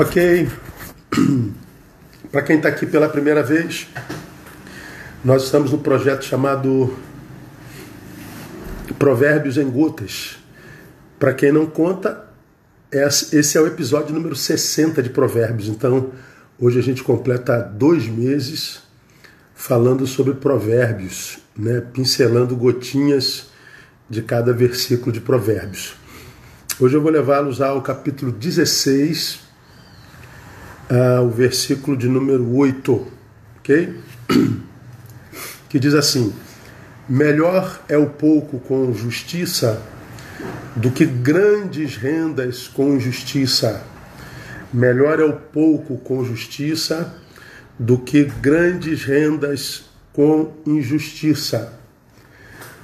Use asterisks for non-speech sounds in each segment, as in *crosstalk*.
Ok. *clears throat* Para quem está aqui pela primeira vez, nós estamos no projeto chamado Provérbios em Gotas. Para quem não conta, esse é o episódio número 60 de Provérbios. Então, hoje a gente completa dois meses falando sobre Provérbios, né? pincelando gotinhas de cada versículo de Provérbios. Hoje eu vou levá-los ao capítulo 16 o versículo de número 8, ok? *clears throat* Que diz assim: Melhor é o pouco com justiça do que grandes rendas com injustiça. Melhor é o pouco com justiça do que grandes rendas com injustiça.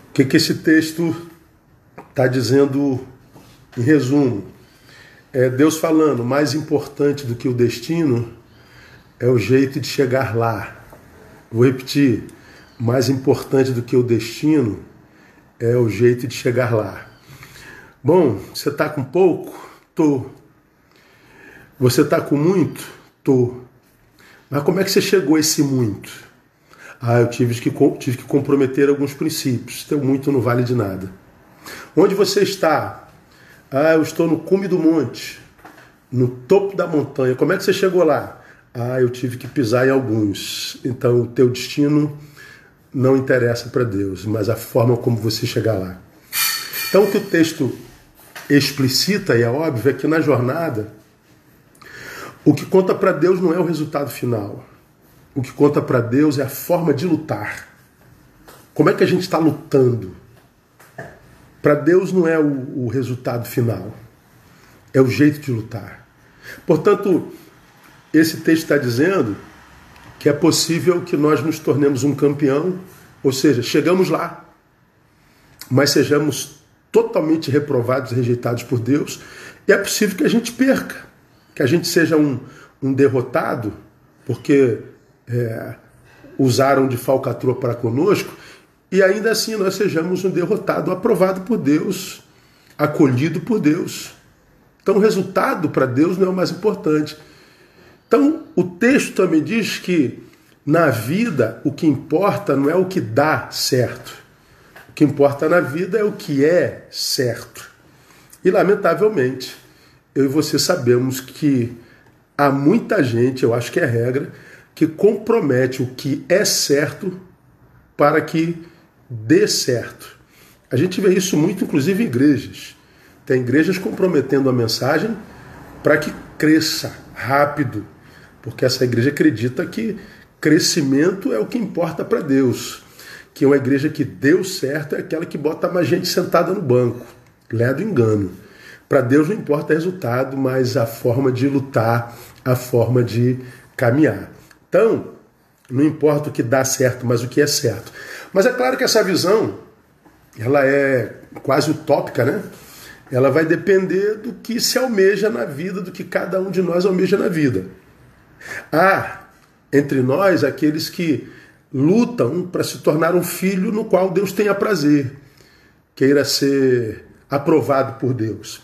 O que, que esse texto está dizendo em resumo? É Deus falando, mais importante do que o destino é o jeito de chegar lá. Vou repetir, mais importante do que o destino é o jeito de chegar lá. Bom, você está com pouco? Tô. Você está com muito? Tô. Mas como é que você chegou a esse muito? Ah, eu tive que, tive que comprometer alguns princípios. Teu muito não vale de nada. Onde você está? Ah, eu estou no cume do monte, no topo da montanha. Como é que você chegou lá? Ah, eu tive que pisar em alguns. Então, o teu destino não interessa para Deus, mas a forma como você chegar lá. Então, o que o texto explicita, e é óbvio, é que na jornada, o que conta para Deus não é o resultado final. O que conta para Deus é a forma de lutar. Como é que a gente está lutando? Para Deus não é o, o resultado final, é o jeito de lutar. Portanto, esse texto está dizendo que é possível que nós nos tornemos um campeão, ou seja, chegamos lá, mas sejamos totalmente reprovados e rejeitados por Deus, e é possível que a gente perca, que a gente seja um, um derrotado, porque é, usaram de falcatrua para conosco, e ainda assim nós sejamos um derrotado, aprovado por Deus, acolhido por Deus. Então o resultado para Deus não é o mais importante. Então o texto também diz que na vida o que importa não é o que dá certo. O que importa na vida é o que é certo. E lamentavelmente, eu e você sabemos que há muita gente, eu acho que é regra, que compromete o que é certo para que dê certo. A gente vê isso muito, inclusive, em igrejas. Tem igrejas comprometendo a mensagem para que cresça rápido, porque essa igreja acredita que crescimento é o que importa para Deus. Que uma igreja que deu certo é aquela que bota mais gente sentada no banco. Lé do engano. Para Deus não importa o resultado, mas a forma de lutar, a forma de caminhar. Então, não importa o que dá certo, mas o que é certo. Mas é claro que essa visão, ela é quase utópica, né? Ela vai depender do que se almeja na vida, do que cada um de nós almeja na vida. Há entre nós aqueles que lutam para se tornar um filho no qual Deus tenha prazer, queira ser aprovado por Deus.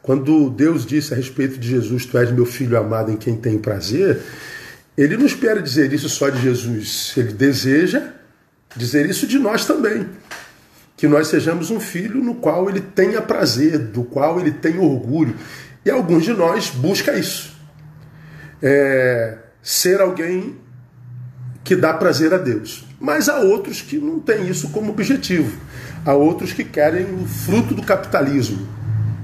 Quando Deus disse a respeito de Jesus, Tu és meu filho amado em quem tenho prazer, ele não espera dizer isso só de Jesus, ele deseja dizer isso de nós também. Que nós sejamos um filho no qual ele tenha prazer, do qual ele tenha orgulho. E alguns de nós busca isso. É, ser alguém que dá prazer a Deus. Mas há outros que não têm isso como objetivo. Há outros que querem o fruto do capitalismo.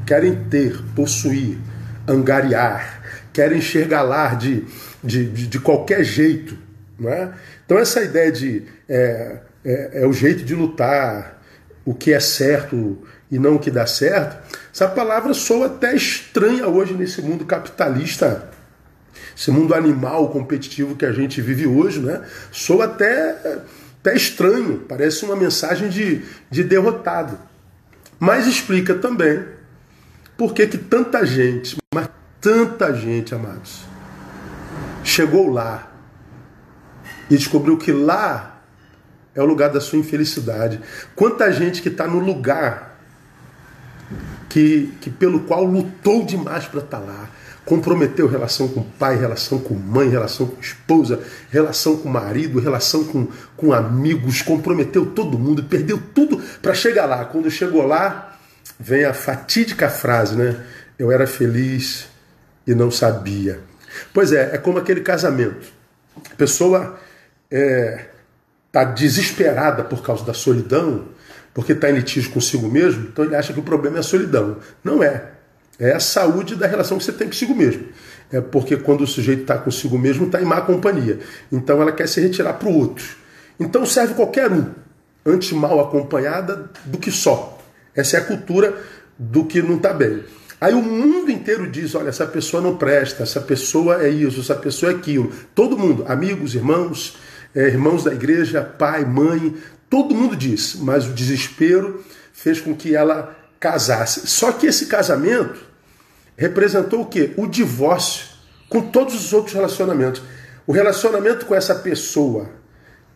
Querem ter, possuir, angariar, querem enxergar de, de, de, de qualquer jeito. Não é? Então, essa ideia de é, é, é, o jeito de lutar, o que é certo e não o que dá certo, essa palavra soa até estranha hoje nesse mundo capitalista, esse mundo animal competitivo que a gente vive hoje, né? Soa até, até estranho, parece uma mensagem de, de derrotado. Mas explica também por que, que tanta gente, mas tanta gente, amados, chegou lá e descobriu que lá é o lugar da sua infelicidade. Quanta gente que está no lugar que, que pelo qual lutou demais para estar tá lá. Comprometeu relação com pai, relação com mãe, relação com esposa, relação com marido, relação com, com amigos, comprometeu todo mundo, perdeu tudo para chegar lá. Quando chegou lá, vem a fatídica frase, né? Eu era feliz e não sabia. Pois é, é como aquele casamento. A pessoa está é, tá desesperada por causa da solidão, porque está em litígio consigo mesmo, então ele acha que o problema é a solidão. Não é. É a saúde da relação que você tem consigo mesmo. É porque quando o sujeito está consigo mesmo, está em má companhia. Então ela quer se retirar para o outro. Então serve qualquer um, antes mal acompanhada do que só. Essa é a cultura do que não está bem. Aí o mundo inteiro diz: olha, essa pessoa não presta, essa pessoa é isso, essa pessoa é aquilo. Todo mundo, amigos, irmãos, é, irmãos da igreja, pai, mãe, Todo mundo diz, mas o desespero fez com que ela casasse. Só que esse casamento representou o quê? O divórcio com todos os outros relacionamentos. O relacionamento com essa pessoa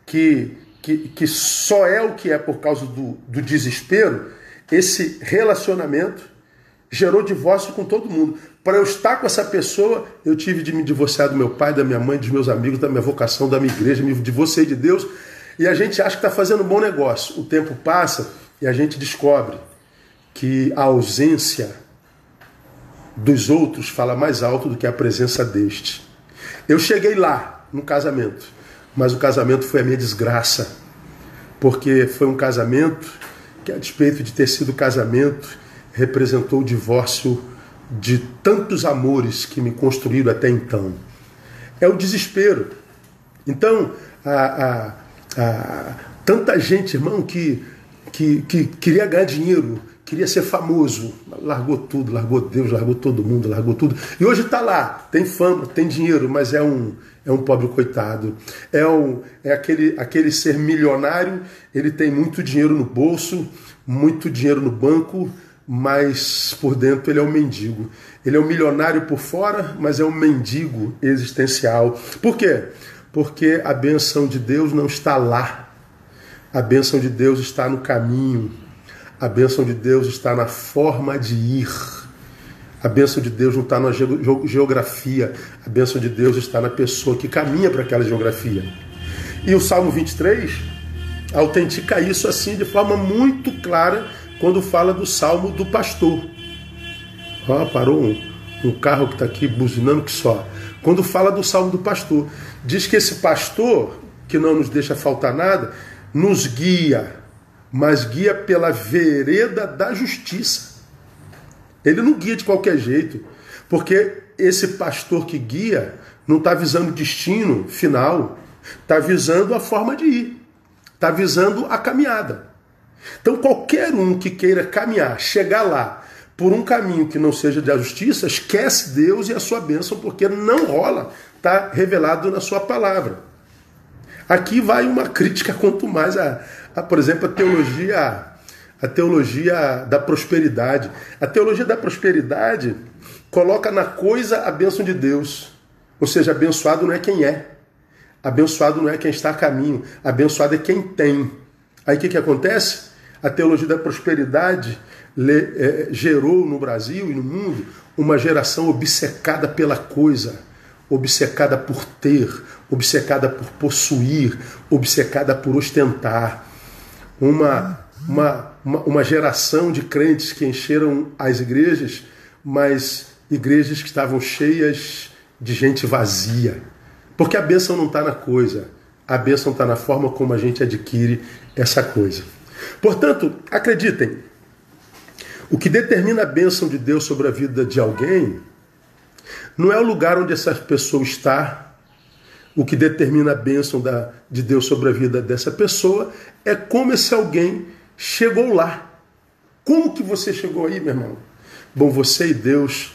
que, que, que só é o que é por causa do, do desespero, esse relacionamento gerou divórcio com todo mundo. Para eu estar com essa pessoa, eu tive de me divorciar do meu pai, da minha mãe, dos meus amigos, da minha vocação, da minha igreja, me divorciei de Deus e a gente acha que está fazendo um bom negócio. O tempo passa e a gente descobre que a ausência dos outros fala mais alto do que a presença deste. Eu cheguei lá no casamento, mas o casamento foi a minha desgraça, porque foi um casamento que, a despeito de ter sido casamento, representou o divórcio de tantos amores que me construíram até então. É o desespero. Então, a, a ah, tanta gente, irmão, que, que, que queria ganhar dinheiro, queria ser famoso, largou tudo, largou Deus, largou todo mundo, largou tudo. E hoje está lá, tem fama, tem dinheiro, mas é um, é um pobre coitado. É, um, é aquele, aquele ser milionário, ele tem muito dinheiro no bolso, muito dinheiro no banco, mas por dentro ele é um mendigo. Ele é um milionário por fora, mas é um mendigo existencial. Por quê? porque a benção de Deus não está lá. A benção de Deus está no caminho. A benção de Deus está na forma de ir. A benção de Deus não está na geografia. A benção de Deus está na pessoa que caminha para aquela geografia. E o Salmo 23 autentica isso assim de forma muito clara quando fala do Salmo do pastor. Ó, parou um, um carro que está aqui buzinando que só. Quando fala do Salmo do pastor. Diz que esse pastor, que não nos deixa faltar nada, nos guia, mas guia pela vereda da justiça. Ele não guia de qualquer jeito, porque esse pastor que guia não está visando o destino final, está visando a forma de ir, está visando a caminhada. Então, qualquer um que queira caminhar, chegar lá, por um caminho que não seja da justiça, esquece Deus e a sua bênção, porque não rola está revelado na sua palavra. Aqui vai uma crítica quanto mais a, a, por exemplo, a teologia, a teologia da prosperidade. A teologia da prosperidade coloca na coisa a bênção de Deus. Ou seja, abençoado não é quem é. Abençoado não é quem está a caminho. Abençoado é quem tem. Aí o que, que acontece? A teologia da prosperidade é, gerou no Brasil e no mundo uma geração obcecada pela coisa obcecada por ter, obcecada por possuir, obcecada por ostentar. Uma, uma, uma, uma geração de crentes que encheram as igrejas, mas igrejas que estavam cheias de gente vazia. Porque a bênção não está na coisa, a bênção está na forma como a gente adquire essa coisa. Portanto, acreditem, o que determina a bênção de Deus sobre a vida de alguém não é o lugar onde essa pessoa está o que determina a bênção da, de Deus sobre a vida dessa pessoa, é como esse alguém chegou lá. Como que você chegou aí, meu irmão? Bom, você e Deus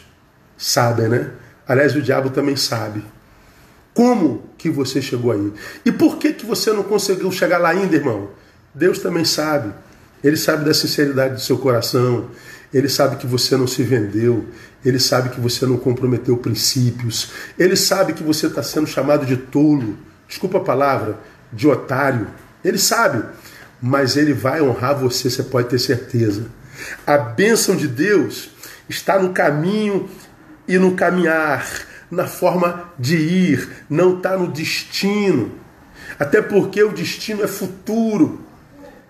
sabem, né? Aliás, o diabo também sabe. Como que você chegou aí? E por que, que você não conseguiu chegar lá ainda, irmão? Deus também sabe. Ele sabe da sinceridade do seu coração. Ele sabe que você não se vendeu, ele sabe que você não comprometeu princípios, ele sabe que você está sendo chamado de tolo, desculpa a palavra, de otário. Ele sabe, mas ele vai honrar você, você pode ter certeza. A bênção de Deus está no caminho e no caminhar, na forma de ir, não está no destino. Até porque o destino é futuro.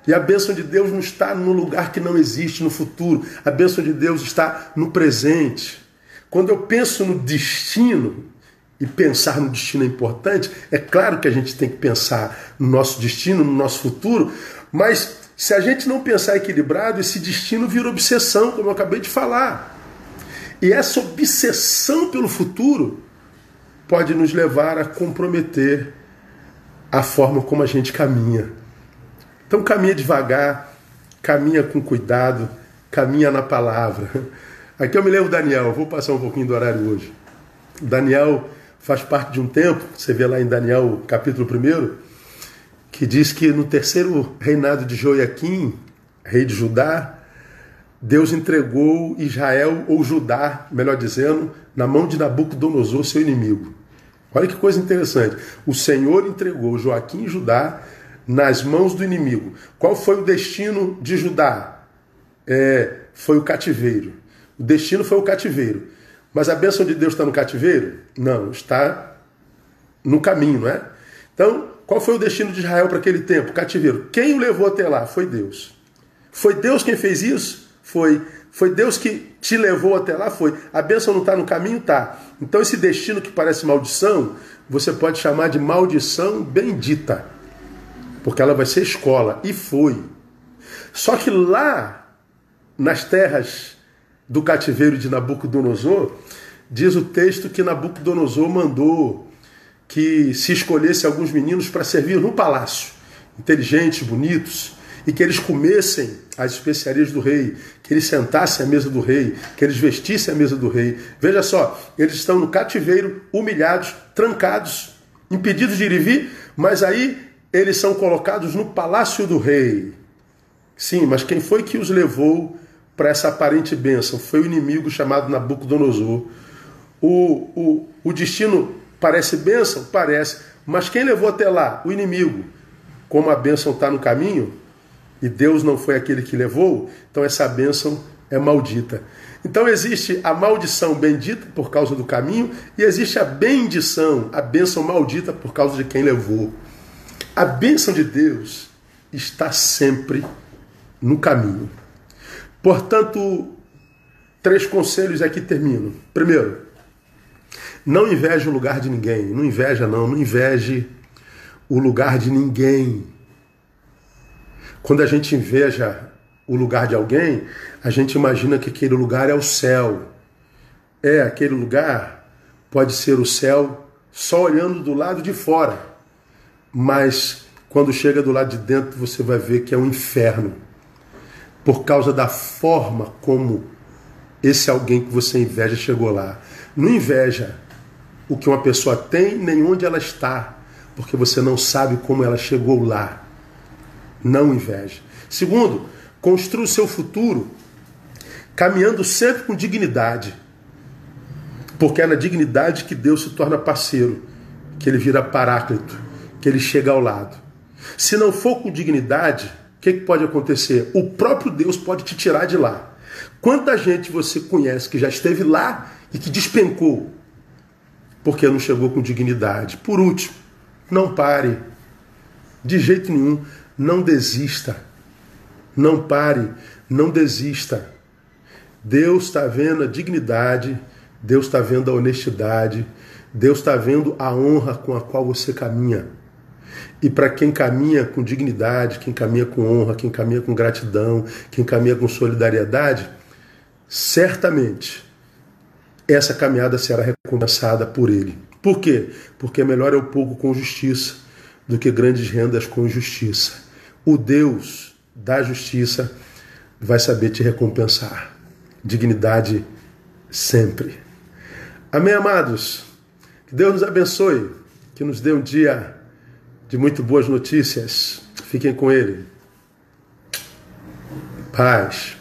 E a bênção de Deus não está no lugar que não existe, no futuro. A bênção de Deus está no presente. Quando eu penso no destino, e pensar no destino é importante, é claro que a gente tem que pensar no nosso destino, no nosso futuro, mas se a gente não pensar equilibrado, esse destino vira obsessão, como eu acabei de falar. E essa obsessão pelo futuro pode nos levar a comprometer a forma como a gente caminha. Então caminha devagar, caminha com cuidado, caminha na palavra. Aqui eu me lembro Daniel, vou passar um pouquinho do horário hoje. Daniel faz parte de um tempo, você vê lá em Daniel capítulo 1, que diz que no terceiro reinado de Joaquim, rei de Judá, Deus entregou Israel, ou Judá, melhor dizendo, na mão de Nabucodonosor, seu inimigo. Olha que coisa interessante. O Senhor entregou Joaquim e Judá nas mãos do inimigo. Qual foi o destino de Judá? É, foi o cativeiro. O destino foi o cativeiro. Mas a bênção de Deus está no cativeiro? Não, está no caminho, não é? Então, qual foi o destino de Israel para aquele tempo? Cativeiro. Quem o levou até lá? Foi Deus. Foi Deus quem fez isso? Foi. Foi Deus que te levou até lá? Foi. A bênção não está no caminho? Tá. Então, esse destino que parece maldição, você pode chamar de maldição bendita porque ela vai ser escola. E foi. Só que lá, nas terras do cativeiro de Nabucodonosor, diz o texto que Nabucodonosor mandou que se escolhesse alguns meninos para servir no palácio, inteligentes, bonitos, e que eles comessem as especiarias do rei, que eles sentassem à mesa do rei, que eles vestissem a mesa do rei. Veja só, eles estão no cativeiro, humilhados, trancados, impedidos de ir e vir, mas aí eles são colocados no palácio do rei. Sim, mas quem foi que os levou para essa aparente bênção? Foi o inimigo chamado Nabucodonosor. O, o, o destino parece bênção? Parece. Mas quem levou até lá? O inimigo. Como a bênção está no caminho, e Deus não foi aquele que levou, então essa bênção é maldita. Então existe a maldição bendita por causa do caminho, e existe a bendição, a bênção maldita por causa de quem levou. A bênção de Deus está sempre no caminho. Portanto, três conselhos aqui termino. Primeiro, não inveje o lugar de ninguém. Não inveja, não. Não inveje o lugar de ninguém. Quando a gente inveja o lugar de alguém, a gente imagina que aquele lugar é o céu. É, aquele lugar pode ser o céu só olhando do lado de fora mas quando chega do lado de dentro você vai ver que é um inferno. Por causa da forma como esse alguém que você inveja chegou lá. Não inveja o que uma pessoa tem nem onde ela está, porque você não sabe como ela chegou lá. Não inveja. Segundo, construa o seu futuro caminhando sempre com dignidade. Porque é na dignidade que Deus se torna parceiro, que ele vira paráclito que ele chega ao lado. Se não for com dignidade, o que, que pode acontecer? O próprio Deus pode te tirar de lá. Quanta gente você conhece que já esteve lá e que despencou porque não chegou com dignidade? Por último, não pare. De jeito nenhum, não desista. Não pare, não desista. Deus está vendo a dignidade, Deus está vendo a honestidade, Deus está vendo a honra com a qual você caminha. E para quem caminha com dignidade, quem caminha com honra, quem caminha com gratidão, quem caminha com solidariedade, certamente essa caminhada será recompensada por ele. Por quê? Porque melhor é o pouco com justiça do que grandes rendas com injustiça. O Deus da justiça vai saber te recompensar. Dignidade sempre. Amém, amados? Que Deus nos abençoe, que nos dê um dia de muito boas notícias. Fiquem com ele. Paz.